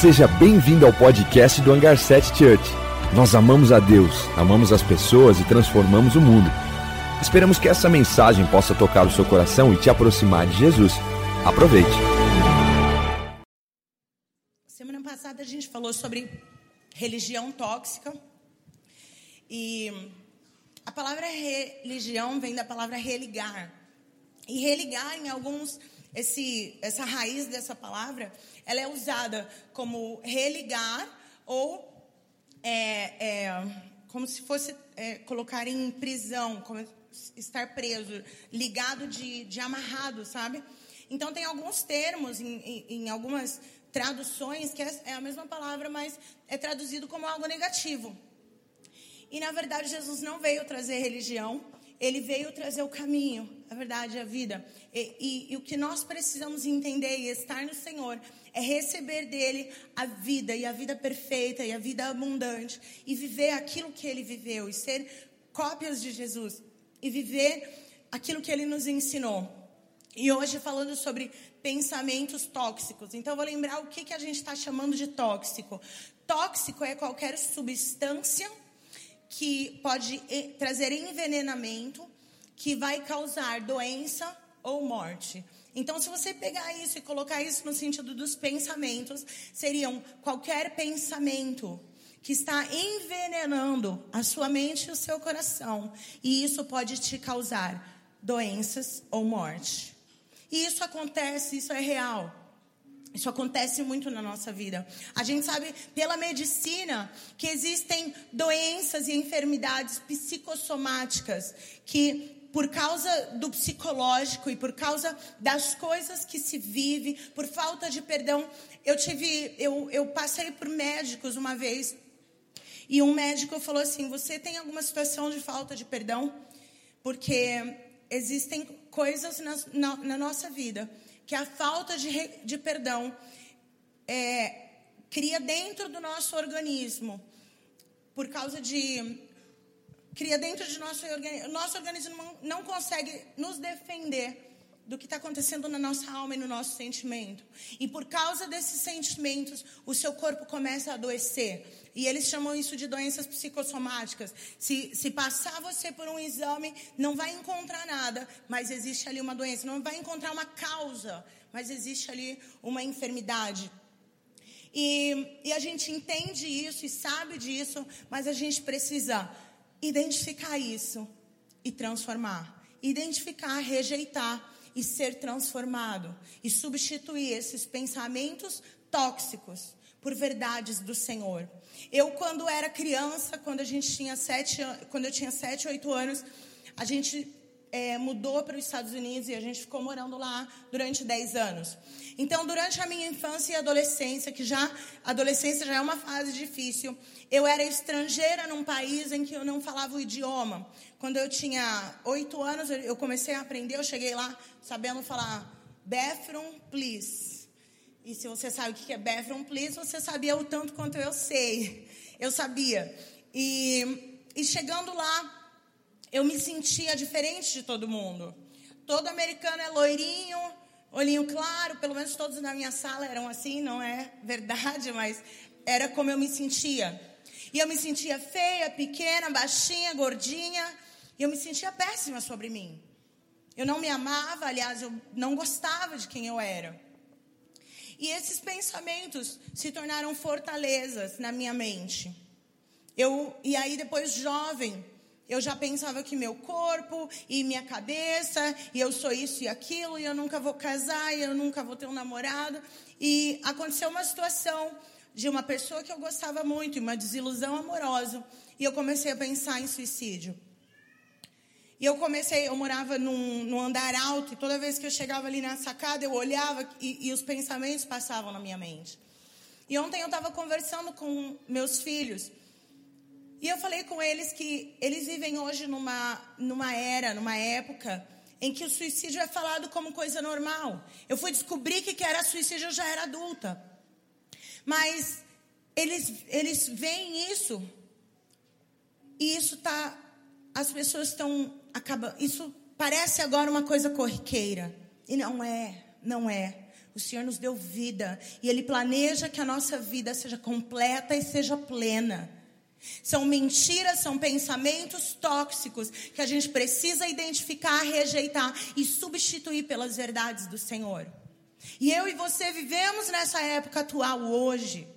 Seja bem-vindo ao podcast do Hangar 7 Church. Nós amamos a Deus, amamos as pessoas e transformamos o mundo. Esperamos que essa mensagem possa tocar o seu coração e te aproximar de Jesus. Aproveite. Semana passada a gente falou sobre religião tóxica. E a palavra religião vem da palavra religar. E religar em alguns esse, essa raiz dessa palavra, ela é usada como religar ou é, é, como se fosse é, colocar em prisão, como estar preso, ligado de, de amarrado, sabe? Então tem alguns termos em, em, em algumas traduções que é, é a mesma palavra, mas é traduzido como algo negativo. E na verdade Jesus não veio trazer religião, ele veio trazer o caminho, a verdade, a vida. E, e, e, o que nós precisamos entender e estar no Senhor é receber dele a vida e a vida perfeita e a vida abundante e viver aquilo que ele viveu e ser cópias de Jesus e viver aquilo que ele nos ensinou. E hoje falando sobre pensamentos tóxicos. Então vou lembrar o que, que a gente está chamando de tóxico. Tóxico é qualquer substância que pode trazer envenenamento, que vai causar doença ou morte. Então, se você pegar isso e colocar isso no sentido dos pensamentos, seriam qualquer pensamento que está envenenando a sua mente e o seu coração, e isso pode te causar doenças ou morte. E isso acontece, isso é real. Isso acontece muito na nossa vida. A gente sabe pela medicina que existem doenças e enfermidades psicossomáticas que por causa do psicológico e por causa das coisas que se vive, por falta de perdão, eu tive, eu, eu passei por médicos uma vez e um médico falou assim: você tem alguma situação de falta de perdão? Porque existem coisas na, na, na nossa vida que a falta de, de perdão é, cria dentro do nosso organismo, por causa de. cria dentro de nosso organismo. Nosso organismo não, consegue nos defender do que está acontecendo na nossa alma e no nosso sentimento. E por causa desses sentimentos, o seu corpo começa a adoecer. E eles chamam isso de doenças psicossomáticas. Se, se passar você por um exame, não vai encontrar nada, mas existe ali uma doença. Não vai encontrar uma causa, mas existe ali uma enfermidade. E, e a gente entende isso e sabe disso, mas a gente precisa identificar isso e transformar. Identificar, rejeitar e ser transformado e substituir esses pensamentos tóxicos por verdades do Senhor. Eu quando era criança, quando a gente tinha sete, quando eu tinha sete, oito anos, a gente é, mudou para os Estados Unidos e a gente ficou morando lá durante dez anos. Então, durante a minha infância e adolescência, que já adolescência já é uma fase difícil, eu era estrangeira num país em que eu não falava o idioma. Quando eu tinha oito anos, eu comecei a aprender, eu cheguei lá sabendo falar bathroom, please. E se você sabe o que é bathroom, please, você sabia o tanto quanto eu sei. Eu sabia. E, e chegando lá, eu me sentia diferente de todo mundo. Todo americano é loirinho, olhinho claro, pelo menos todos na minha sala eram assim, não é verdade, mas era como eu me sentia. E eu me sentia feia, pequena, baixinha, gordinha. E eu me sentia péssima sobre mim. Eu não me amava, aliás, eu não gostava de quem eu era. E esses pensamentos se tornaram fortalezas na minha mente. Eu, e aí, depois, jovem, eu já pensava que meu corpo e minha cabeça, e eu sou isso e aquilo, e eu nunca vou casar, e eu nunca vou ter um namorado. E aconteceu uma situação de uma pessoa que eu gostava muito, uma desilusão amorosa, e eu comecei a pensar em suicídio. E eu comecei, eu morava num, num, andar alto, e toda vez que eu chegava ali na sacada, eu olhava e, e os pensamentos passavam na minha mente. E ontem eu estava conversando com meus filhos, e eu falei com eles que eles vivem hoje numa, numa era, numa época, em que o suicídio é falado como coisa normal. Eu fui descobrir que, que era suicídio, eu já era adulta. Mas eles, eles veem isso, e isso está. As pessoas estão acaba, isso parece agora uma coisa corriqueira. E não é, não é. O Senhor nos deu vida e Ele planeja que a nossa vida seja completa e seja plena. São mentiras, são pensamentos tóxicos que a gente precisa identificar, rejeitar e substituir pelas verdades do Senhor. E eu e você vivemos nessa época atual hoje.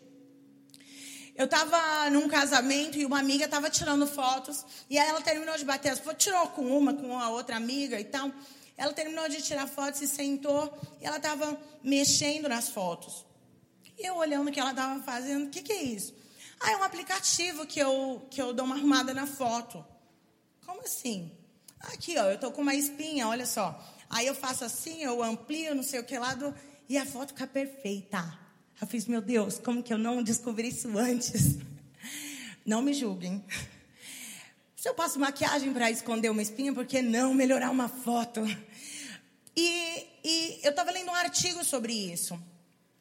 Eu estava num casamento e uma amiga estava tirando fotos e aí ela terminou de bater as fotos, tirou com uma, com a outra amiga e tal. Ela terminou de tirar fotos, se sentou e ela estava mexendo nas fotos. E eu olhando o que ela estava fazendo, o que, que é isso? Ah, é um aplicativo que eu, que eu dou uma arrumada na foto. Como assim? Aqui, ó, eu tô com uma espinha, olha só. Aí eu faço assim, eu amplio, não sei o que lá, do, e a foto fica perfeita. Eu fiz, meu Deus, como que eu não descobri isso antes? Não me julguem. Se eu passo maquiagem para esconder uma espinha, por que não melhorar uma foto? E, e eu estava lendo um artigo sobre isso.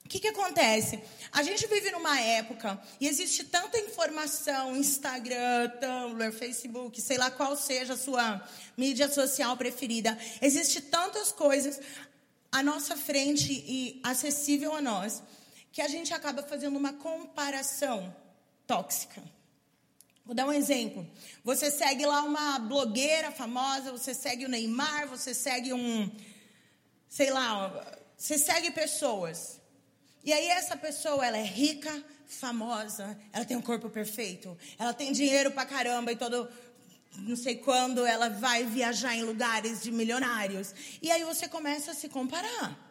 O que, que acontece? A gente vive numa época e existe tanta informação, Instagram, Tumblr, Facebook, sei lá qual seja a sua mídia social preferida. Existe tantas coisas à nossa frente e acessível a nós que a gente acaba fazendo uma comparação tóxica. Vou dar um exemplo. Você segue lá uma blogueira famosa, você segue o Neymar, você segue um. Sei lá, você segue pessoas. E aí essa pessoa, ela é rica, famosa, ela tem um corpo perfeito, ela tem dinheiro pra caramba e todo. Não sei quando ela vai viajar em lugares de milionários. E aí você começa a se comparar.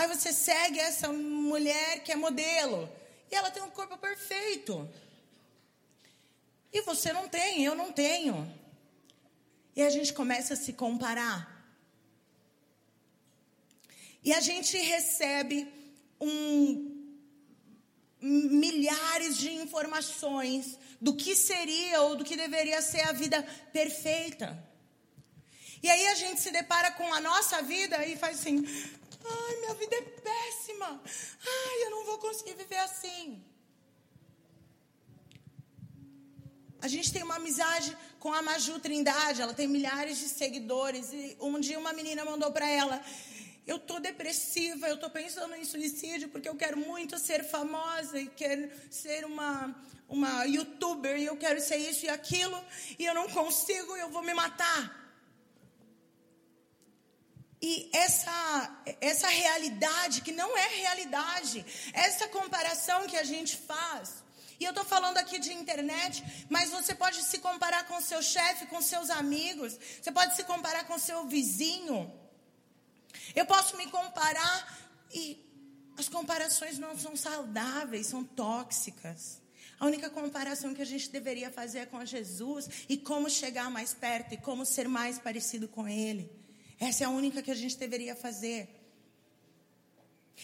Aí você segue essa mulher que é modelo. E ela tem um corpo perfeito. E você não tem, eu não tenho. E a gente começa a se comparar. E a gente recebe um, milhares de informações do que seria ou do que deveria ser a vida perfeita. E aí a gente se depara com a nossa vida e faz assim: Ai, minha vida é péssima. Ai, eu não vou conseguir viver assim. A gente tem uma amizade com a Maju Trindade, ela tem milhares de seguidores. E um dia uma menina mandou para ela: Eu tô depressiva, eu tô pensando em suicídio porque eu quero muito ser famosa e quero ser uma, uma youtuber e eu quero ser isso e aquilo e eu não consigo, eu vou me matar. E essa, essa realidade, que não é realidade, essa comparação que a gente faz. E eu estou falando aqui de internet, mas você pode se comparar com seu chefe, com seus amigos, você pode se comparar com seu vizinho. Eu posso me comparar e as comparações não são saudáveis, são tóxicas. A única comparação que a gente deveria fazer é com Jesus e como chegar mais perto e como ser mais parecido com Ele. Essa é a única que a gente deveria fazer.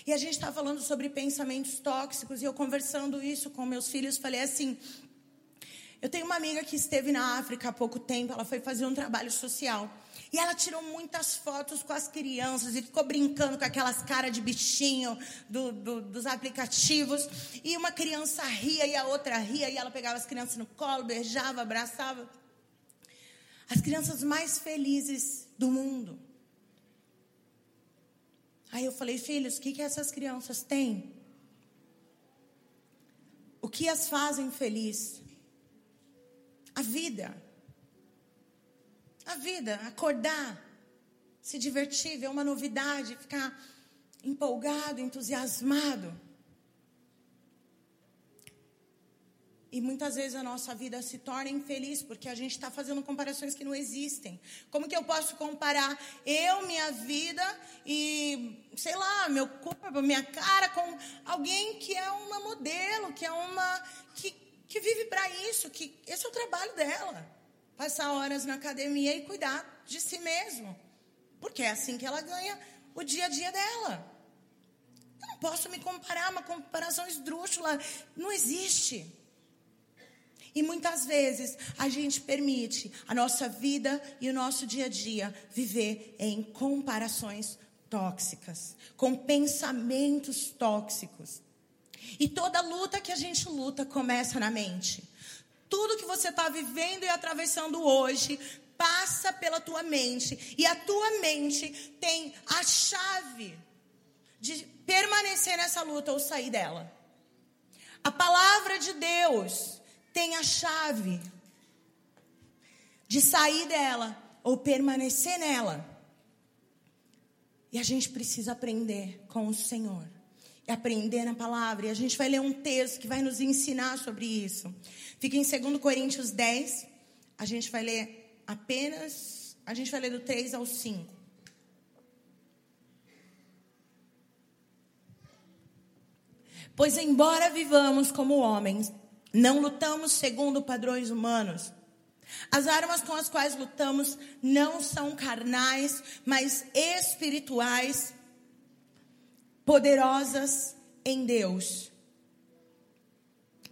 E a gente está falando sobre pensamentos tóxicos, e eu conversando isso com meus filhos, falei assim: eu tenho uma amiga que esteve na África há pouco tempo, ela foi fazer um trabalho social. E ela tirou muitas fotos com as crianças e ficou brincando com aquelas caras de bichinho do, do, dos aplicativos. E uma criança ria e a outra ria, e ela pegava as crianças no colo, beijava, abraçava. As crianças mais felizes do mundo. Aí eu falei, filhos, o que, que essas crianças têm? O que as fazem feliz? A vida. A vida, acordar, se divertir, ver uma novidade, ficar empolgado, entusiasmado. E muitas vezes a nossa vida se torna infeliz porque a gente está fazendo comparações que não existem. Como que eu posso comparar eu, minha vida e, sei lá, meu corpo, minha cara com alguém que é uma modelo, que é uma. que, que vive para isso, que esse é o trabalho dela. Passar horas na academia e cuidar de si mesmo. Porque é assim que ela ganha o dia a dia dela. Eu não posso me comparar, uma comparação esdrúxula. Não existe. E muitas vezes a gente permite a nossa vida e o nosso dia a dia viver em comparações tóxicas, com pensamentos tóxicos. E toda luta que a gente luta começa na mente. Tudo que você está vivendo e atravessando hoje passa pela tua mente. E a tua mente tem a chave de permanecer nessa luta ou sair dela. A palavra de Deus tem a chave de sair dela ou permanecer nela. E a gente precisa aprender com o Senhor. E aprender na palavra. E a gente vai ler um texto que vai nos ensinar sobre isso. Fica em 2 Coríntios 10. A gente vai ler apenas. A gente vai ler do 3 ao 5. Pois, embora vivamos como homens, não lutamos segundo padrões humanos. As armas com as quais lutamos não são carnais, mas espirituais, poderosas em Deus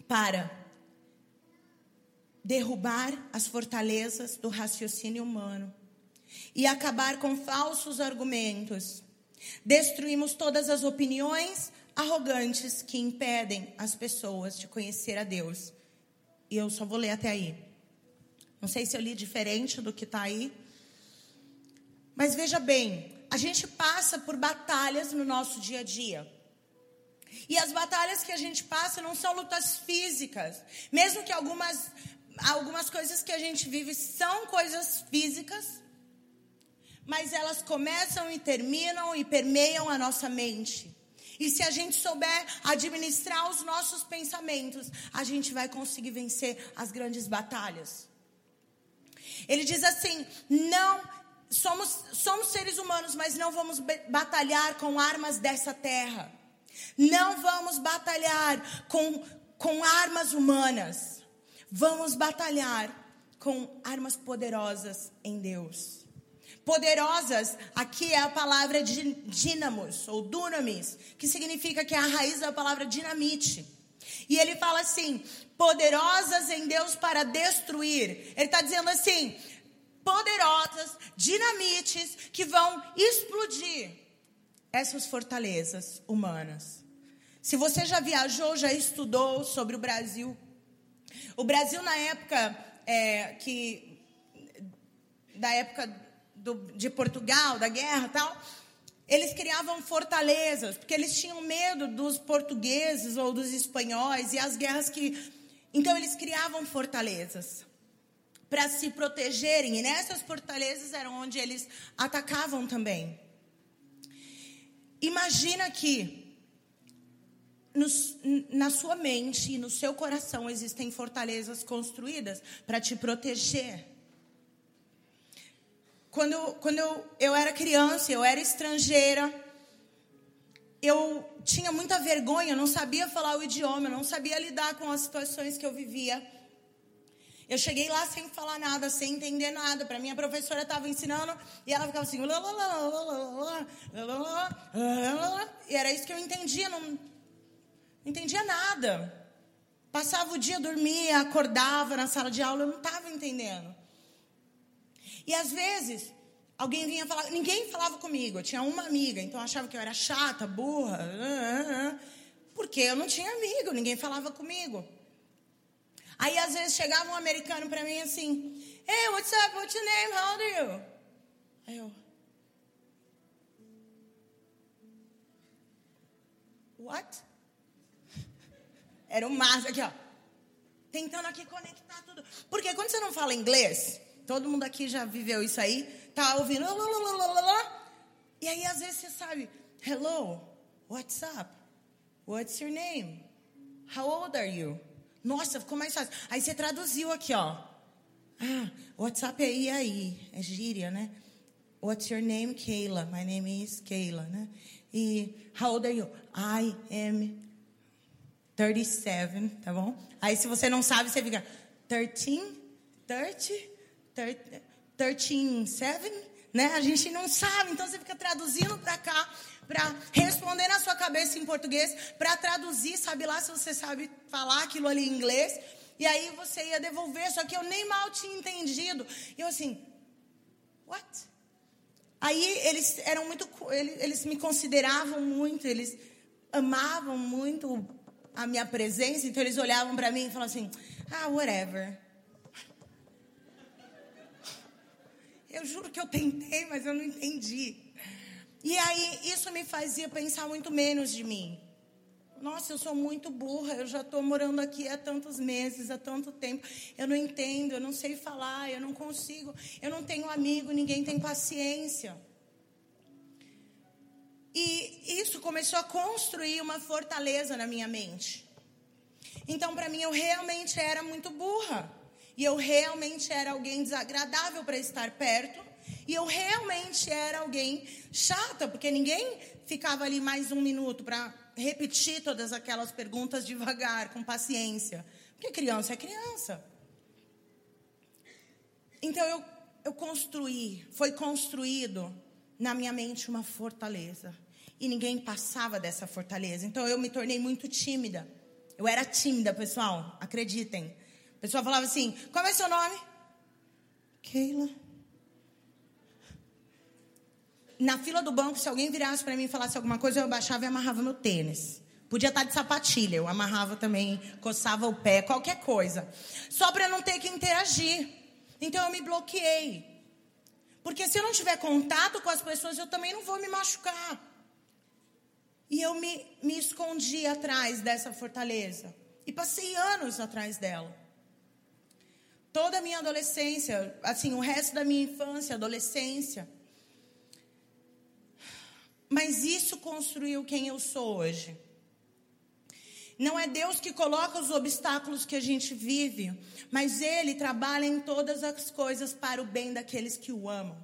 para derrubar as fortalezas do raciocínio humano e acabar com falsos argumentos. Destruímos todas as opiniões arrogantes que impedem as pessoas de conhecer a Deus. E eu só vou ler até aí. Não sei se eu li diferente do que está aí. Mas veja bem, a gente passa por batalhas no nosso dia a dia. E as batalhas que a gente passa não são lutas físicas. Mesmo que algumas, algumas coisas que a gente vive são coisas físicas, mas elas começam e terminam e permeiam a nossa mente. E se a gente souber administrar os nossos pensamentos, a gente vai conseguir vencer as grandes batalhas. Ele diz assim: não somos, somos seres humanos, mas não vamos batalhar com armas dessa terra. Não vamos batalhar com, com armas humanas. Vamos batalhar com armas poderosas em Deus. Poderosas, aqui é a palavra dínamos ou dunamis, que significa que é a raiz da palavra dinamite. E ele fala assim: poderosas em Deus para destruir. Ele está dizendo assim: poderosas, dinamites que vão explodir essas fortalezas humanas. Se você já viajou, já estudou sobre o Brasil, o Brasil na época é, que da época do, de Portugal, da guerra tal, eles criavam fortalezas, porque eles tinham medo dos portugueses ou dos espanhóis e as guerras que. Então, eles criavam fortalezas para se protegerem, e nessas fortalezas eram onde eles atacavam também. Imagina que no, na sua mente e no seu coração existem fortalezas construídas para te proteger quando, quando eu, eu era criança, eu era estrangeira, eu tinha muita vergonha, eu não sabia falar o idioma, eu não sabia lidar com as situações que eu vivia. Eu cheguei lá sem falar nada, sem entender nada. Para mim, a professora estava ensinando e ela ficava assim. E era isso que eu entendia, não, não entendia nada. Passava o dia, dormia, acordava na sala de aula, eu não estava entendendo. E às vezes, alguém vinha falar, ninguém falava comigo, eu tinha uma amiga, então eu achava que eu era chata, burra, porque eu não tinha amigo, ninguém falava comigo. Aí às vezes chegava um americano para mim assim, Hey, what's up? What's your name? How old are you? Aí eu, What? Era o máximo aqui, ó. Tentando aqui conectar tudo. Porque quando você não fala inglês, Todo mundo aqui já viveu isso aí. Tá ouvindo. E aí, às vezes, você sabe. Hello, what's up? What's your name? How old are you? Nossa, ficou mais fácil. Aí você traduziu aqui, ó. Ah, WhatsApp é e aí. É gíria, né? What's your name? Kayla. My name is Kayla, né? E how old are you? I am 37, tá bom? Aí se você não sabe, você fica 13, 30, 13, 7, né? A gente não sabe, então você fica traduzindo para cá, para responder na sua cabeça em português, para traduzir, sabe lá se você sabe falar aquilo ali em inglês. E aí você ia devolver, só que eu nem mal tinha entendido. E eu assim, what? Aí eles eram muito, eles, eles me consideravam muito, eles amavam muito a minha presença, então eles olhavam para mim e falavam assim, ah, whatever. Eu juro que eu tentei, mas eu não entendi. E aí isso me fazia pensar muito menos de mim. Nossa, eu sou muito burra, eu já estou morando aqui há tantos meses, há tanto tempo. Eu não entendo, eu não sei falar, eu não consigo, eu não tenho amigo, ninguém tem paciência. E isso começou a construir uma fortaleza na minha mente. Então, para mim, eu realmente era muito burra. E eu realmente era alguém desagradável para estar perto. E eu realmente era alguém chata, porque ninguém ficava ali mais um minuto para repetir todas aquelas perguntas devagar, com paciência. Porque criança é criança. Então eu, eu construí, foi construído na minha mente uma fortaleza. E ninguém passava dessa fortaleza. Então eu me tornei muito tímida. Eu era tímida, pessoal, acreditem. Pessoa falava assim: qual é seu nome? Keila. Na fila do banco, se alguém virasse para mim e falasse alguma coisa, eu baixava e amarrava meu tênis. Podia estar de sapatilha, eu amarrava também, coçava o pé, qualquer coisa. Só para não ter que interagir. Então eu me bloqueei. Porque se eu não tiver contato com as pessoas, eu também não vou me machucar. E eu me, me escondi atrás dessa fortaleza. E passei anos atrás dela. Toda a minha adolescência, assim, o resto da minha infância, adolescência. Mas isso construiu quem eu sou hoje. Não é Deus que coloca os obstáculos que a gente vive, mas Ele trabalha em todas as coisas para o bem daqueles que o amam.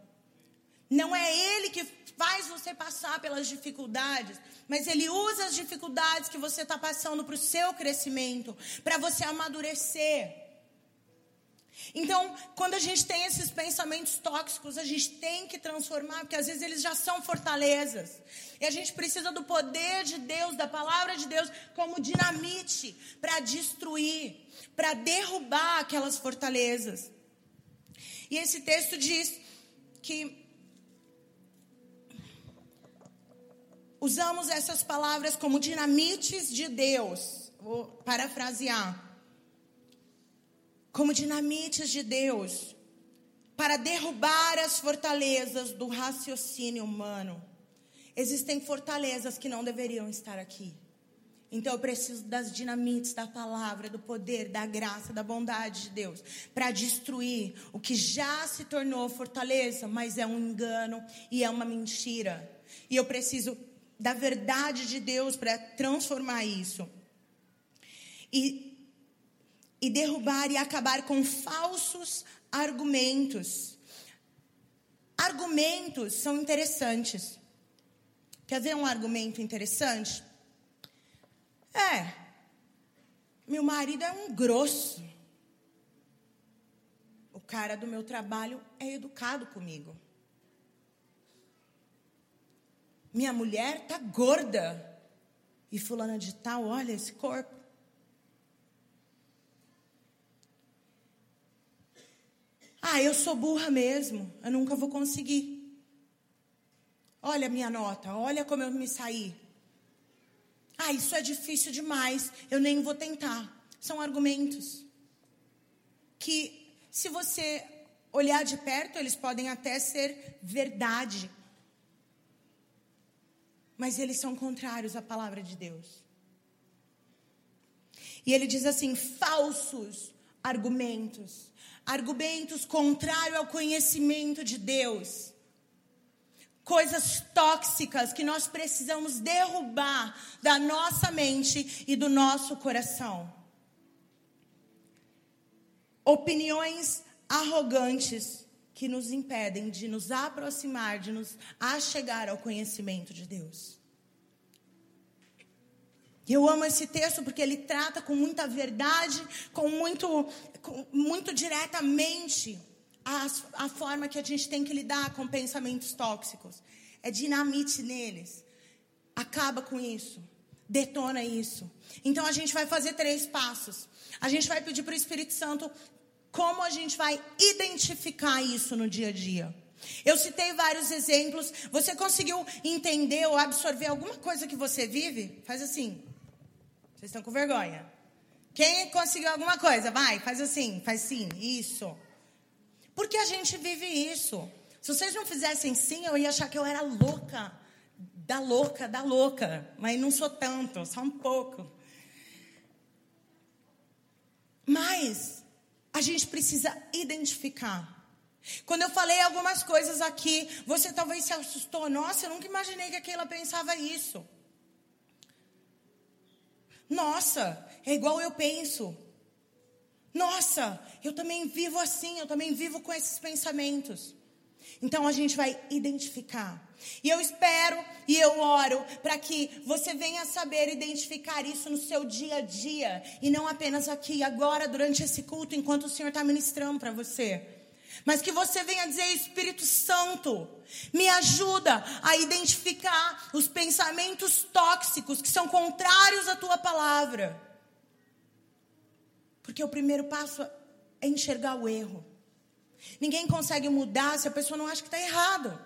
Não é Ele que faz você passar pelas dificuldades, mas Ele usa as dificuldades que você está passando para o seu crescimento, para você amadurecer. Então, quando a gente tem esses pensamentos tóxicos, a gente tem que transformar, porque às vezes eles já são fortalezas. E a gente precisa do poder de Deus, da palavra de Deus, como dinamite para destruir, para derrubar aquelas fortalezas. E esse texto diz que usamos essas palavras como dinamites de Deus. Vou parafrasear. Como dinamites de Deus para derrubar as fortalezas do raciocínio humano. Existem fortalezas que não deveriam estar aqui. Então eu preciso das dinamites da palavra, do poder, da graça, da bondade de Deus para destruir o que já se tornou fortaleza, mas é um engano e é uma mentira. E eu preciso da verdade de Deus para transformar isso. E, e derrubar e acabar com falsos argumentos. Argumentos são interessantes. Quer ver um argumento interessante? É, meu marido é um grosso. O cara do meu trabalho é educado comigo. Minha mulher tá gorda. E fulana de tal, olha esse corpo. Ah, eu sou burra mesmo. Eu nunca vou conseguir. Olha a minha nota, olha como eu me saí. Ah, isso é difícil demais. Eu nem vou tentar. São argumentos que, se você olhar de perto, eles podem até ser verdade mas eles são contrários à palavra de Deus. E ele diz assim: falsos argumentos, argumentos contrários ao conhecimento de Deus, coisas tóxicas que nós precisamos derrubar da nossa mente e do nosso coração. Opiniões arrogantes que nos impedem de nos aproximar, de nos achegar ao conhecimento de Deus. Eu amo esse texto porque ele trata com muita verdade, com muito, com, muito diretamente a, a forma que a gente tem que lidar com pensamentos tóxicos. É dinamite neles. Acaba com isso. Detona isso. Então a gente vai fazer três passos. A gente vai pedir para o Espírito Santo como a gente vai identificar isso no dia a dia? Eu citei vários exemplos. Você conseguiu entender ou absorver alguma coisa que você vive? Faz assim. Vocês estão com vergonha. Quem conseguiu alguma coisa? Vai, faz assim, faz sim, isso. Porque a gente vive isso. Se vocês não fizessem sim, eu ia achar que eu era louca. da louca, da louca, mas não sou tanto, só um pouco. Mas a gente precisa identificar. Quando eu falei algumas coisas aqui, você talvez se assustou. Nossa, eu nunca imaginei que aquela pensava isso. Nossa, é igual eu penso. Nossa, eu também vivo assim, eu também vivo com esses pensamentos. Então a gente vai identificar. E eu espero e eu oro para que você venha saber identificar isso no seu dia a dia e não apenas aqui, agora, durante esse culto, enquanto o Senhor está ministrando para você. Mas que você venha dizer, Espírito Santo, me ajuda a identificar os pensamentos tóxicos que são contrários à tua palavra. Porque o primeiro passo é enxergar o erro. Ninguém consegue mudar se a pessoa não acha que está errado.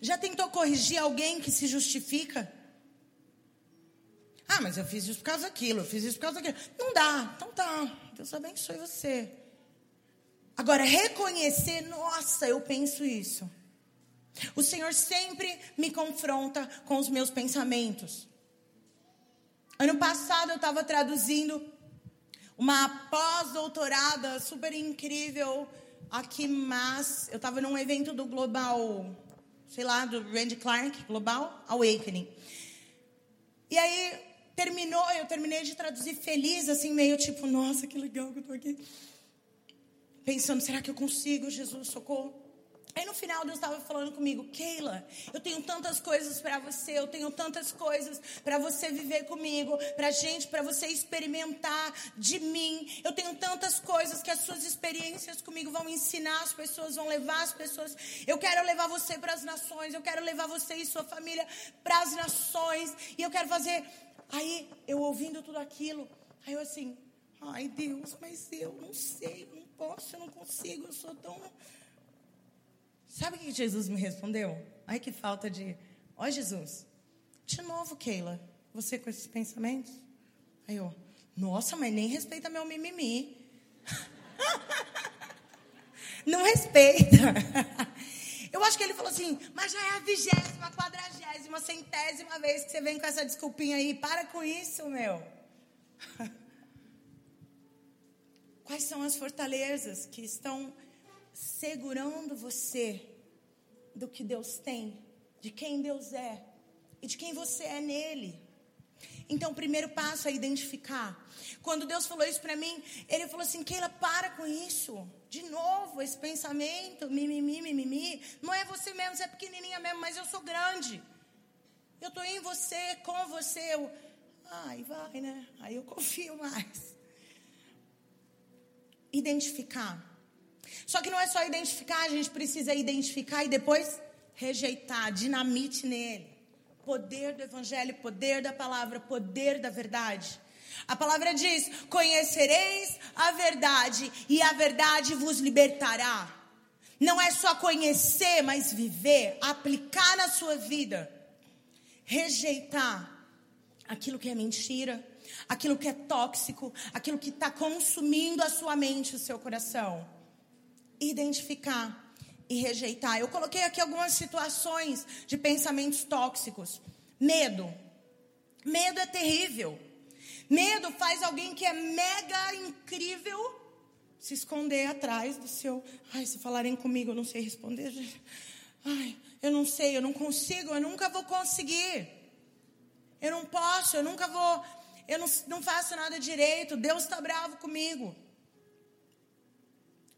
Já tentou corrigir alguém que se justifica? Ah, mas eu fiz isso por causa daquilo, eu fiz isso por causa daquilo. Não dá. Então tá. Deus abençoe você. Agora, reconhecer, nossa, eu penso isso. O Senhor sempre me confronta com os meus pensamentos. Ano passado eu estava traduzindo uma pós-doutorada super incrível aqui, mas eu estava num evento do Global, sei lá, do Randy Clark, Global Awakening. E aí terminou, eu terminei de traduzir feliz, assim, meio tipo, nossa, que legal que eu tô aqui. Pensando, será que eu consigo, Jesus, socorro? Aí no final Deus estava falando comigo, Keila, eu tenho tantas coisas para você, eu tenho tantas coisas para você viver comigo, para gente, para você experimentar de mim. Eu tenho tantas coisas que as suas experiências comigo vão ensinar as pessoas, vão levar as pessoas. Eu quero levar você para as nações, eu quero levar você e sua família para as nações, e eu quero fazer. Aí eu ouvindo tudo aquilo, aí eu assim, ai Deus, mas eu não sei, não posso, eu não consigo, eu sou tão Sabe o que Jesus me respondeu? Ai, que falta de. Ó, Jesus, de novo, Keila, você com esses pensamentos? Aí eu, nossa, mas nem respeita meu mimimi. Não respeita. Eu acho que ele falou assim, mas já é a vigésima, quadragésima, centésima vez que você vem com essa desculpinha aí. Para com isso, meu. Quais são as fortalezas que estão segurando você do que Deus tem, de quem Deus é e de quem você é nele. Então, o primeiro passo é identificar. Quando Deus falou isso para mim, Ele falou assim: Keila, para com isso. De novo, esse pensamento, mimimi, mimimi. Não é você mesmo, você é pequenininha mesmo, mas eu sou grande. Eu estou em você, com você. Eu, ai, vai, né? Aí eu confio mais. Identificar. Só que não é só identificar, a gente precisa identificar e depois rejeitar, dinamite nele. Poder do evangelho, poder da palavra, poder da verdade. A palavra diz: Conhecereis a verdade, e a verdade vos libertará. Não é só conhecer, mas viver, aplicar na sua vida. Rejeitar aquilo que é mentira, aquilo que é tóxico, aquilo que está consumindo a sua mente, o seu coração identificar e rejeitar. Eu coloquei aqui algumas situações de pensamentos tóxicos. Medo. Medo é terrível. Medo faz alguém que é mega incrível se esconder atrás do seu. Ai, se falarem comigo, eu não sei responder. Ai, eu não sei, eu não consigo, eu nunca vou conseguir. Eu não posso, eu nunca vou. Eu não, não faço nada direito. Deus está bravo comigo.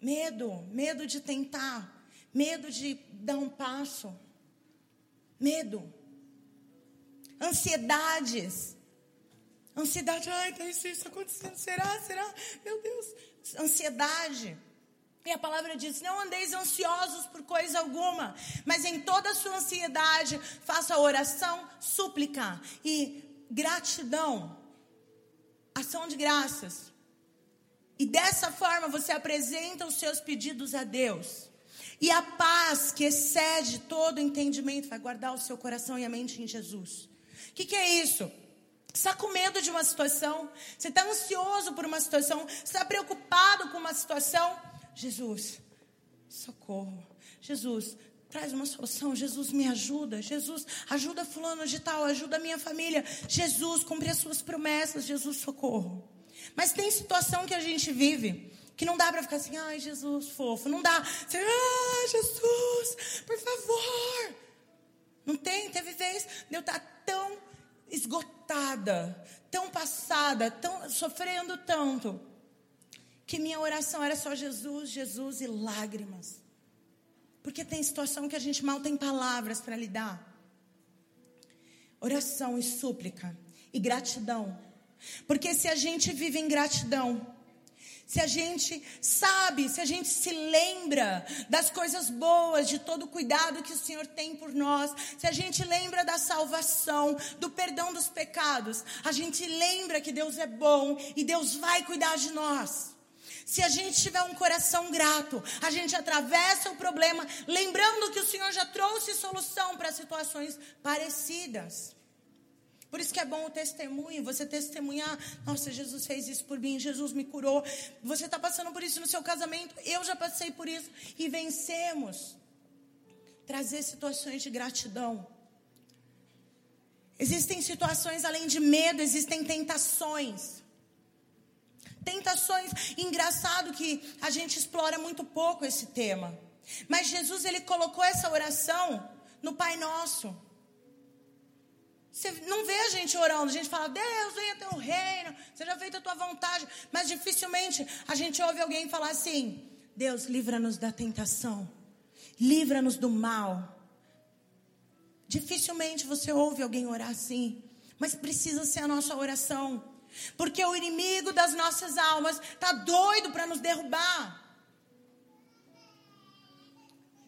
Medo, medo de tentar, medo de dar um passo. Medo. Ansiedades. Ansiedade, ai, tá isso, isso acontecendo, será, será? Meu Deus. Ansiedade. E a palavra diz: não andeis ansiosos por coisa alguma, mas em toda a sua ansiedade, faça oração, súplica e gratidão, ação de graças. E dessa forma você apresenta os seus pedidos a Deus. E a paz que excede todo entendimento vai guardar o seu coração e a mente em Jesus. O que, que é isso? Você está com medo de uma situação? Você está ansioso por uma situação? Você está preocupado com uma situação? Jesus, socorro. Jesus, traz uma solução. Jesus me ajuda. Jesus ajuda fulano de tal, ajuda a minha família. Jesus cumpre as suas promessas. Jesus socorro. Mas tem situação que a gente vive que não dá para ficar assim, ai Jesus, fofo. Não dá. Ai Jesus, por favor. Não tem, teve vez de eu estar tá tão esgotada, tão passada, tão sofrendo tanto, que minha oração era só Jesus, Jesus e lágrimas. Porque tem situação que a gente mal tem palavras para lidar. Oração e súplica e gratidão. Porque se a gente vive em gratidão, se a gente sabe, se a gente se lembra das coisas boas, de todo o cuidado que o Senhor tem por nós, se a gente lembra da salvação, do perdão dos pecados, a gente lembra que Deus é bom e Deus vai cuidar de nós. Se a gente tiver um coração grato, a gente atravessa o problema, lembrando que o Senhor já trouxe solução para situações parecidas. Por isso que é bom o testemunho, você testemunhar. Nossa, Jesus fez isso por mim, Jesus me curou. Você está passando por isso no seu casamento, eu já passei por isso e vencemos. Trazer situações de gratidão. Existem situações além de medo, existem tentações. Tentações, engraçado que a gente explora muito pouco esse tema. Mas Jesus ele colocou essa oração no Pai Nosso. Você não vê a gente orando, a gente fala, Deus, venha teu reino, seja feita a tua vontade. Mas dificilmente a gente ouve alguém falar assim: Deus, livra-nos da tentação, livra-nos do mal. Dificilmente você ouve alguém orar assim, mas precisa ser a nossa oração, porque o inimigo das nossas almas está doido para nos derrubar.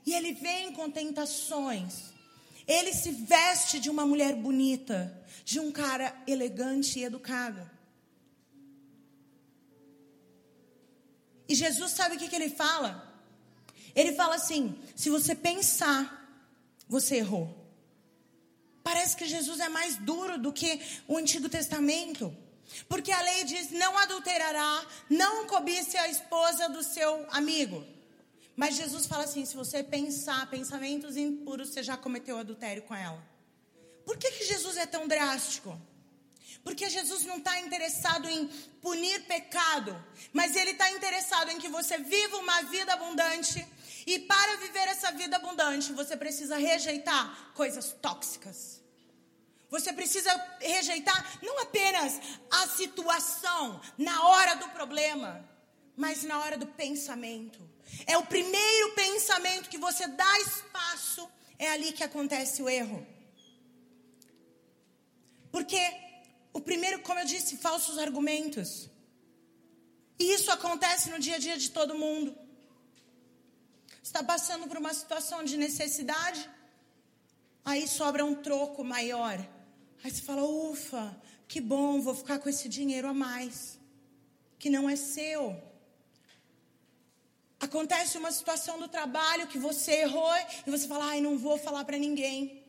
E ele vem com tentações ele se veste de uma mulher bonita, de um cara elegante e educado. E Jesus sabe o que, que ele fala? Ele fala assim: se você pensar, você errou. Parece que Jesus é mais duro do que o Antigo Testamento. Porque a lei diz: não adulterará, não cobice a esposa do seu amigo. Mas Jesus fala assim: se você pensar pensamentos impuros, você já cometeu adultério com ela. Por que, que Jesus é tão drástico? Porque Jesus não está interessado em punir pecado, mas Ele está interessado em que você viva uma vida abundante. E para viver essa vida abundante, você precisa rejeitar coisas tóxicas. Você precisa rejeitar não apenas a situação na hora do problema, mas na hora do pensamento. É o primeiro pensamento que você dá espaço, é ali que acontece o erro. Porque o primeiro, como eu disse, falsos argumentos. E isso acontece no dia a dia de todo mundo. Está passando por uma situação de necessidade, aí sobra um troco maior. Aí você fala: ufa, que bom, vou ficar com esse dinheiro a mais, que não é seu. Acontece uma situação do trabalho que você errou e você fala, ai, não vou falar para ninguém.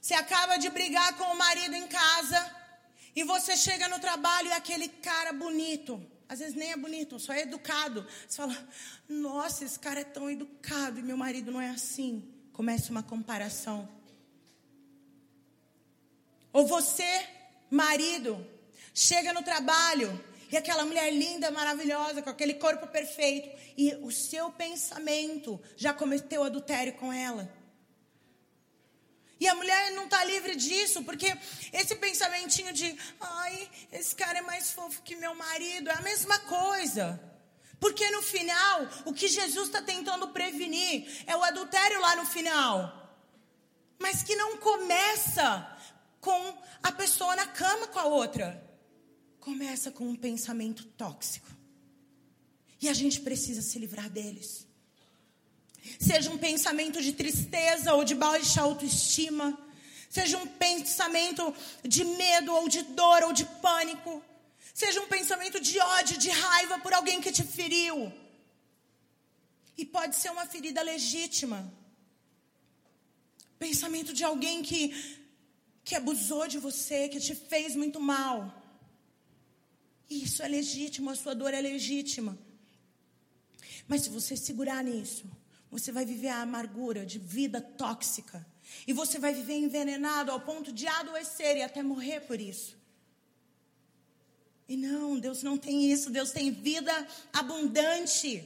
Você acaba de brigar com o marido em casa e você chega no trabalho e aquele cara bonito, às vezes nem é bonito, só é educado. Você fala, nossa, esse cara é tão educado e meu marido não é assim. Começa uma comparação. Ou você, marido, chega no trabalho e aquela mulher linda, maravilhosa, com aquele corpo perfeito. E o seu pensamento já cometeu adultério com ela. E a mulher não está livre disso, porque esse pensamentinho de, ai, esse cara é mais fofo que meu marido, é a mesma coisa. Porque no final, o que Jesus está tentando prevenir é o adultério lá no final. Mas que não começa com a pessoa na cama com a outra começa com um pensamento tóxico. E a gente precisa se livrar deles. Seja um pensamento de tristeza ou de baixa autoestima, seja um pensamento de medo ou de dor ou de pânico, seja um pensamento de ódio, de raiva por alguém que te feriu. E pode ser uma ferida legítima. Pensamento de alguém que que abusou de você, que te fez muito mal. Isso é legítimo, a sua dor é legítima. Mas se você segurar nisso, você vai viver a amargura de vida tóxica. E você vai viver envenenado ao ponto de adoecer e até morrer por isso. E não, Deus não tem isso. Deus tem vida abundante.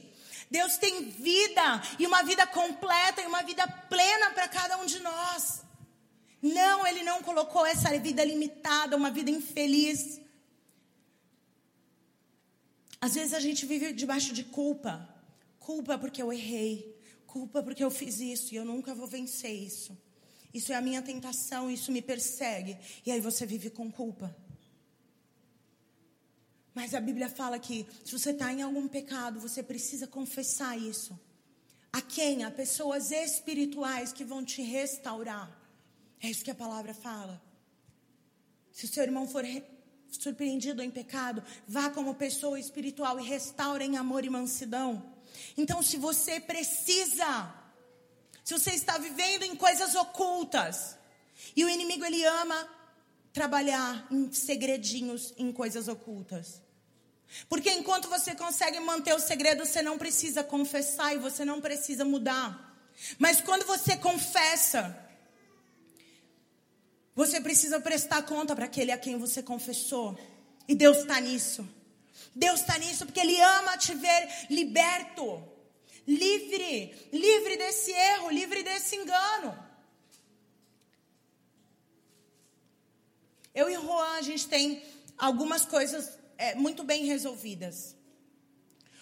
Deus tem vida e uma vida completa e uma vida plena para cada um de nós. Não, Ele não colocou essa vida limitada, uma vida infeliz. Às vezes a gente vive debaixo de culpa. Culpa porque eu errei. Culpa porque eu fiz isso e eu nunca vou vencer isso. Isso é a minha tentação, isso me persegue. E aí você vive com culpa. Mas a Bíblia fala que se você está em algum pecado, você precisa confessar isso. A quem? A pessoas espirituais que vão te restaurar. É isso que a palavra fala. Se o seu irmão for surpreendido em pecado, vá como pessoa espiritual e restaure em amor e mansidão. Então, se você precisa, se você está vivendo em coisas ocultas, e o inimigo ele ama trabalhar em segredinhos, em coisas ocultas. Porque enquanto você consegue manter o segredo, você não precisa confessar e você não precisa mudar. Mas quando você confessa, você precisa prestar conta para aquele a quem você confessou. E Deus está nisso. Deus está nisso porque Ele ama te ver liberto, livre, livre desse erro, livre desse engano. Eu e Juan, a gente tem algumas coisas é, muito bem resolvidas.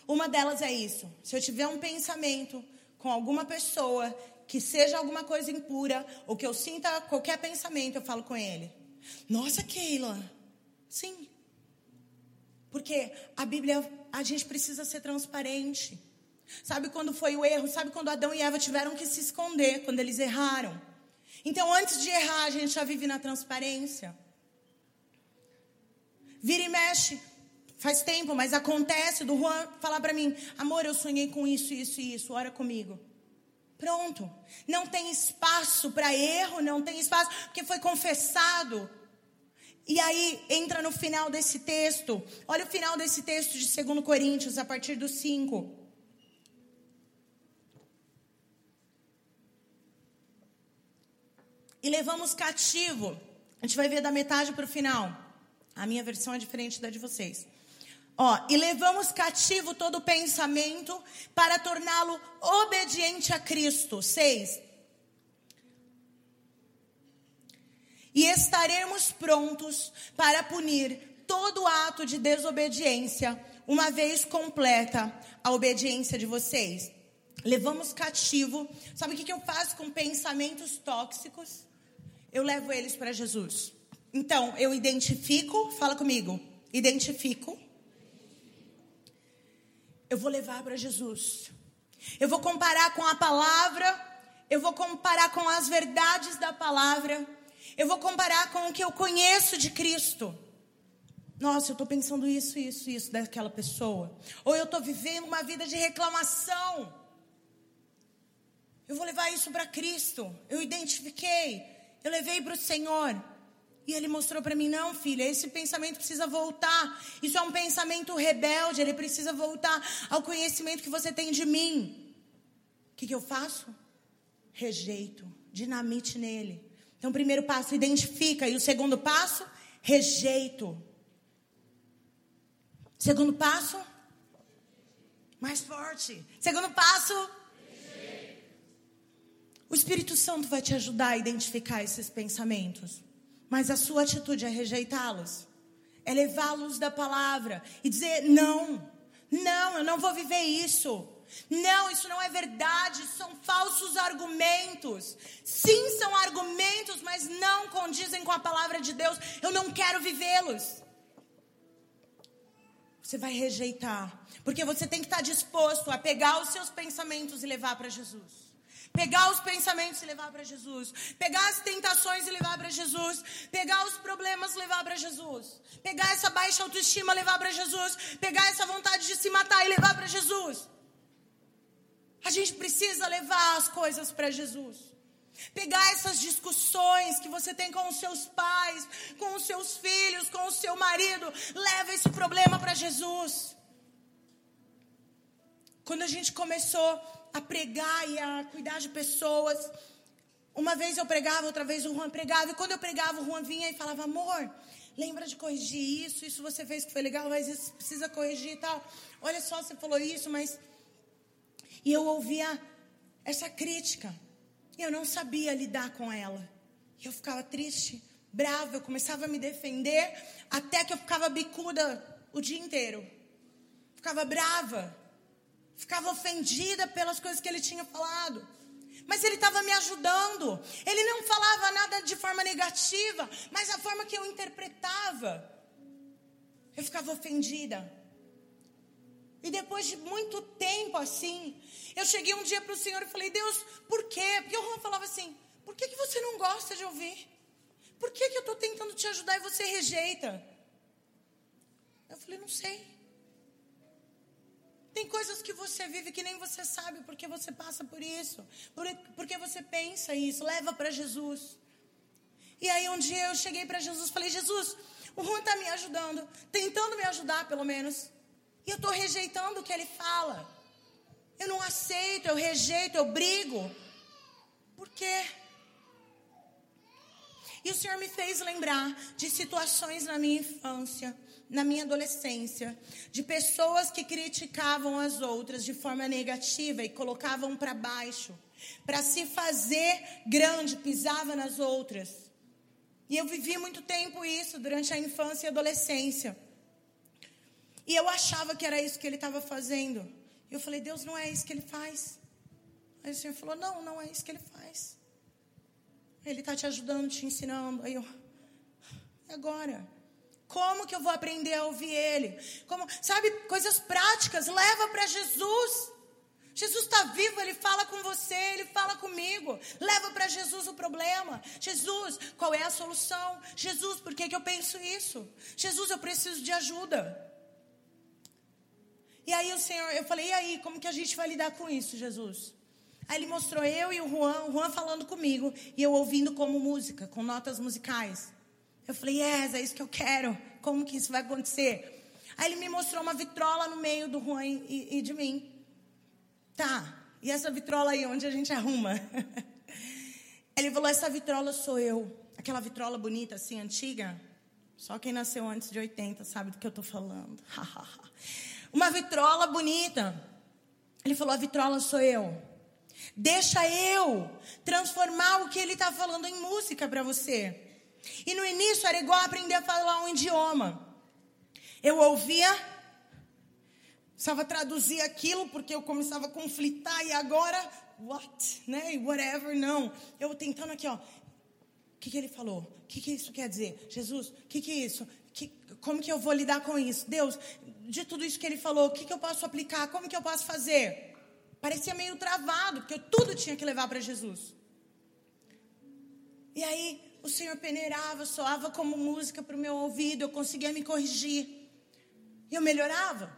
Uma delas é isso: se eu tiver um pensamento com alguma pessoa que seja alguma coisa impura, ou que eu sinta qualquer pensamento, eu falo com ele. Nossa, Keila, sim. Porque a Bíblia, a gente precisa ser transparente. Sabe quando foi o erro? Sabe quando Adão e Eva tiveram que se esconder, quando eles erraram? Então, antes de errar, a gente já vive na transparência. Vira e mexe. Faz tempo, mas acontece do Juan falar para mim: amor, eu sonhei com isso, isso e isso, ora comigo. Pronto. Não tem espaço para erro, não tem espaço, porque foi confessado. E aí entra no final desse texto. Olha o final desse texto de 2 Coríntios, a partir do 5. E levamos cativo. A gente vai ver da metade para o final. A minha versão é diferente da de vocês. Ó, e levamos cativo todo pensamento para torná-lo obediente a Cristo. Seis. E estaremos prontos para punir todo ato de desobediência, uma vez completa a obediência de vocês. Levamos cativo. Sabe o que eu faço com pensamentos tóxicos? Eu levo eles para Jesus. Então, eu identifico, fala comigo, identifico. Eu vou levar para Jesus. Eu vou comparar com a palavra, eu vou comparar com as verdades da palavra, eu vou comparar com o que eu conheço de Cristo. Nossa, eu estou pensando isso, isso, isso daquela pessoa. Ou eu estou vivendo uma vida de reclamação. Eu vou levar isso para Cristo. Eu identifiquei, eu levei para o Senhor. E ele mostrou para mim: não, filha, esse pensamento precisa voltar. Isso é um pensamento rebelde, ele precisa voltar ao conhecimento que você tem de mim. O que, que eu faço? Rejeito, dinamite nele. Então, o primeiro passo, identifica. E o segundo passo, rejeito. Segundo passo, mais forte. Segundo passo, o Espírito Santo vai te ajudar a identificar esses pensamentos. Mas a sua atitude é rejeitá-los, é levá-los da palavra e dizer: não, não, eu não vou viver isso. Não, isso não é verdade, são falsos argumentos. Sim, são argumentos, mas não condizem com a palavra de Deus. Eu não quero vivê-los. Você vai rejeitar, porque você tem que estar disposto a pegar os seus pensamentos e levar para Jesus. Pegar os pensamentos e levar para Jesus. Pegar as tentações e levar para Jesus. Pegar os problemas e levar para Jesus. Pegar essa baixa autoestima e levar para Jesus. Pegar essa vontade de se matar e levar para Jesus. A gente precisa levar as coisas para Jesus. Pegar essas discussões que você tem com os seus pais, com os seus filhos, com o seu marido, leva esse problema para Jesus. Quando a gente começou a pregar e a cuidar de pessoas. Uma vez eu pregava, outra vez o Juan pregava. E quando eu pregava, o Juan vinha e falava: Amor, lembra de corrigir isso, isso você fez que foi legal, mas isso precisa corrigir e tal. Olha só, você falou isso, mas. E eu ouvia essa crítica. E eu não sabia lidar com ela. E eu ficava triste, brava, eu começava a me defender, até que eu ficava bicuda o dia inteiro. Ficava brava, ficava ofendida pelas coisas que ele tinha falado. Mas ele estava me ajudando. Ele não falava nada de forma negativa, mas a forma que eu interpretava. Eu ficava ofendida. E depois de muito tempo assim, eu cheguei um dia para o Senhor e falei: Deus, por quê? Porque o Juan falava assim: por que, que você não gosta de ouvir? Por que, que eu estou tentando te ajudar e você rejeita? Eu falei: não sei. Tem coisas que você vive que nem você sabe porque você passa por isso, porque você pensa isso, leva para Jesus. E aí um dia eu cheguei para Jesus falei: Jesus, o Juan está me ajudando, tentando me ajudar pelo menos. E eu estou rejeitando o que ele fala. Eu não aceito, eu rejeito, eu brigo. Por quê? E o Senhor me fez lembrar de situações na minha infância, na minha adolescência, de pessoas que criticavam as outras de forma negativa e colocavam para baixo, para se fazer grande, pisava nas outras. E eu vivi muito tempo isso durante a infância e adolescência. E eu achava que era isso que ele estava fazendo. E eu falei, Deus, não é isso que ele faz. Aí o Senhor falou, não, não é isso que ele faz. Ele está te ajudando, te ensinando. Aí eu, e agora? Como que eu vou aprender a ouvir ele? Como, sabe, coisas práticas, leva para Jesus. Jesus está vivo, ele fala com você, ele fala comigo. Leva para Jesus o problema. Jesus, qual é a solução? Jesus, por que, que eu penso isso? Jesus, eu preciso de ajuda. E aí o Senhor, eu falei, e aí, como que a gente vai lidar com isso, Jesus? Aí ele mostrou eu e o Juan, o Juan falando comigo, e eu ouvindo como música, com notas musicais. Eu falei, yes, é isso que eu quero. Como que isso vai acontecer? Aí ele me mostrou uma vitrola no meio do Juan e, e de mim. Tá, e essa vitrola aí, onde a gente arruma? ele falou, essa vitrola sou eu. Aquela vitrola bonita, assim, antiga. Só quem nasceu antes de 80 sabe do que eu estou falando. Uma vitrola bonita. Ele falou: a vitrola sou eu. Deixa eu transformar o que ele está falando em música para você. E no início era igual aprender a falar um idioma. Eu ouvia, precisava traduzir aquilo porque eu começava a conflitar e agora, what, né? Whatever, não. Eu tentando aqui, ó. O que, que ele falou? O que, que isso quer dizer? Jesus, o que, que é isso? Que, como que eu vou lidar com isso? Deus, de tudo isso que ele falou, o que, que eu posso aplicar? Como que eu posso fazer? Parecia meio travado, porque eu tudo tinha que levar para Jesus. E aí o Senhor peneirava, soava como música para o meu ouvido, eu conseguia me corrigir. E eu melhorava.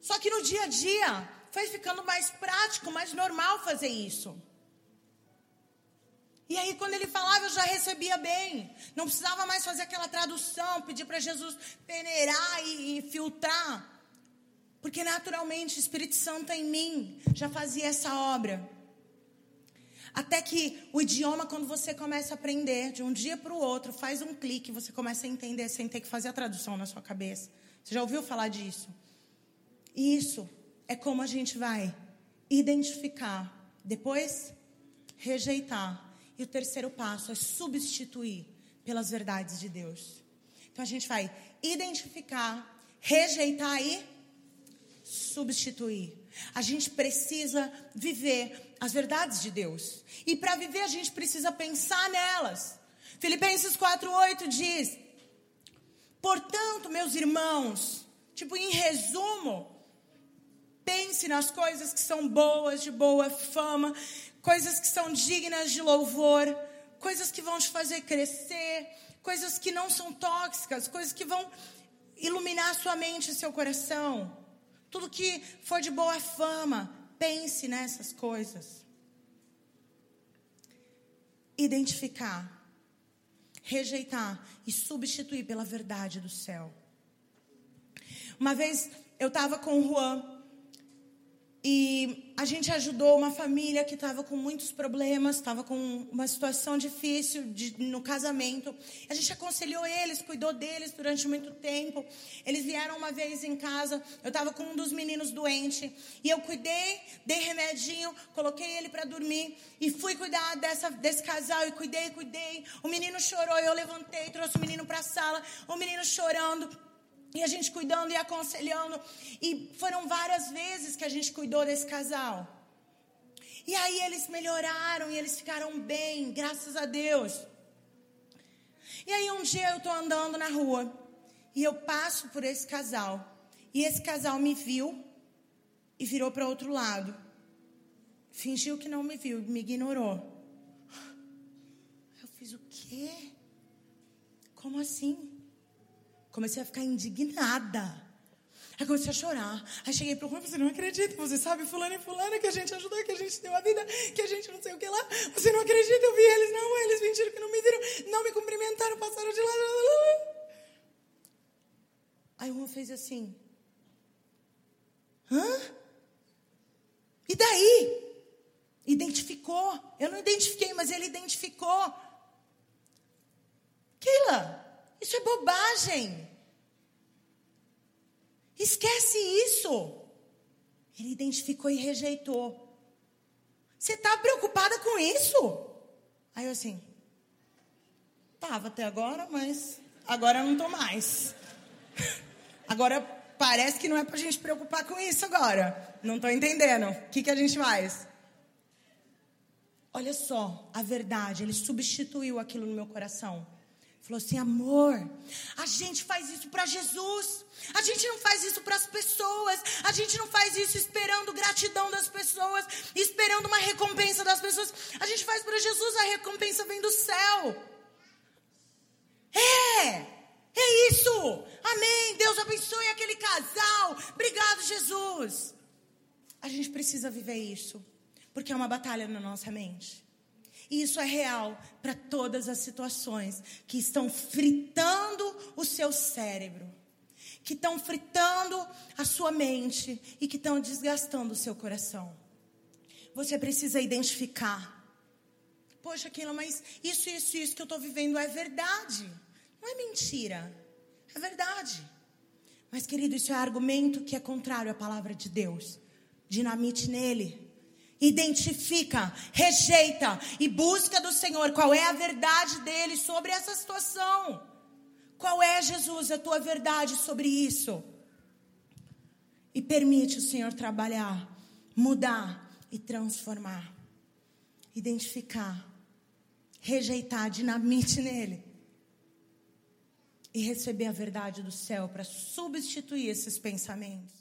Só que no dia a dia foi ficando mais prático, mais normal fazer isso. E aí, quando ele falava, eu já recebia bem. Não precisava mais fazer aquela tradução, pedir para Jesus peneirar e, e filtrar. Porque naturalmente o Espírito Santo em mim já fazia essa obra. Até que o idioma, quando você começa a aprender de um dia para o outro, faz um clique, você começa a entender sem ter que fazer a tradução na sua cabeça. Você já ouviu falar disso? E isso é como a gente vai identificar, depois rejeitar e o terceiro passo é substituir pelas verdades de Deus. Então a gente vai identificar, rejeitar e substituir. A gente precisa viver as verdades de Deus. E para viver a gente precisa pensar nelas. Filipenses 4:8 diz: Portanto, meus irmãos, tipo em resumo, pense nas coisas que são boas, de boa fama, coisas que são dignas de louvor, coisas que vão te fazer crescer, coisas que não são tóxicas, coisas que vão iluminar sua mente e seu coração. Tudo que for de boa fama, pense nessas coisas. Identificar, rejeitar e substituir pela verdade do céu. Uma vez eu estava com o Juan E a gente ajudou uma família que estava com muitos problemas, estava com uma situação difícil de, no casamento. A gente aconselhou eles, cuidou deles durante muito tempo. Eles vieram uma vez em casa, eu estava com um dos meninos doente. E eu cuidei, dei remedinho, coloquei ele para dormir. E fui cuidar dessa, desse casal e cuidei, cuidei. O menino chorou, eu levantei, trouxe o menino para a sala. O menino chorando. E a gente cuidando e aconselhando. E foram várias vezes que a gente cuidou desse casal. E aí eles melhoraram e eles ficaram bem, graças a Deus. E aí um dia eu estou andando na rua e eu passo por esse casal. E esse casal me viu e virou para outro lado. Fingiu que não me viu, me ignorou. Eu fiz o quê? Como assim? Comecei a ficar indignada. Aí comecei a chorar. Aí cheguei pro Juan e falei, não acredito, você sabe fulano e fulana que a gente ajudou, que a gente deu a vida, que a gente não sei o que lá. Você não acredita, eu vi eles, não, eles mentiram que não me viram, não me cumprimentaram, passaram de lado. Aí o Juan fez assim. Hã? E daí? Identificou. Eu não identifiquei, mas ele identificou. Keila, isso é bobagem. Esquece isso. Ele identificou e rejeitou. Você está preocupada com isso? Aí eu assim, tava até agora, mas agora eu não estou mais. Agora parece que não é para a gente preocupar com isso agora. Não estou entendendo. O que, que a gente faz? Olha só, a verdade, ele substituiu aquilo no meu coração. Falou assim: amor, a gente faz isso para Jesus. A gente não faz isso para as pessoas. A gente não faz isso esperando gratidão das pessoas, esperando uma recompensa das pessoas. A gente faz para Jesus, a recompensa vem do céu. É, é isso. Amém. Deus abençoe aquele casal. Obrigado, Jesus. A gente precisa viver isso, porque é uma batalha na nossa mente. E isso é real para todas as situações que estão fritando o seu cérebro, que estão fritando a sua mente e que estão desgastando o seu coração. Você precisa identificar. Poxa, Keila, mas isso, isso, isso que eu estou vivendo é verdade. Não é mentira. É verdade. Mas, querido, isso é argumento que é contrário à palavra de Deus. Dinamite nele identifica, rejeita e busca do Senhor qual é a verdade dele sobre essa situação. Qual é, Jesus, a tua verdade sobre isso? E permite o Senhor trabalhar, mudar e transformar. Identificar, rejeitar, dinamite nele. E receber a verdade do céu para substituir esses pensamentos.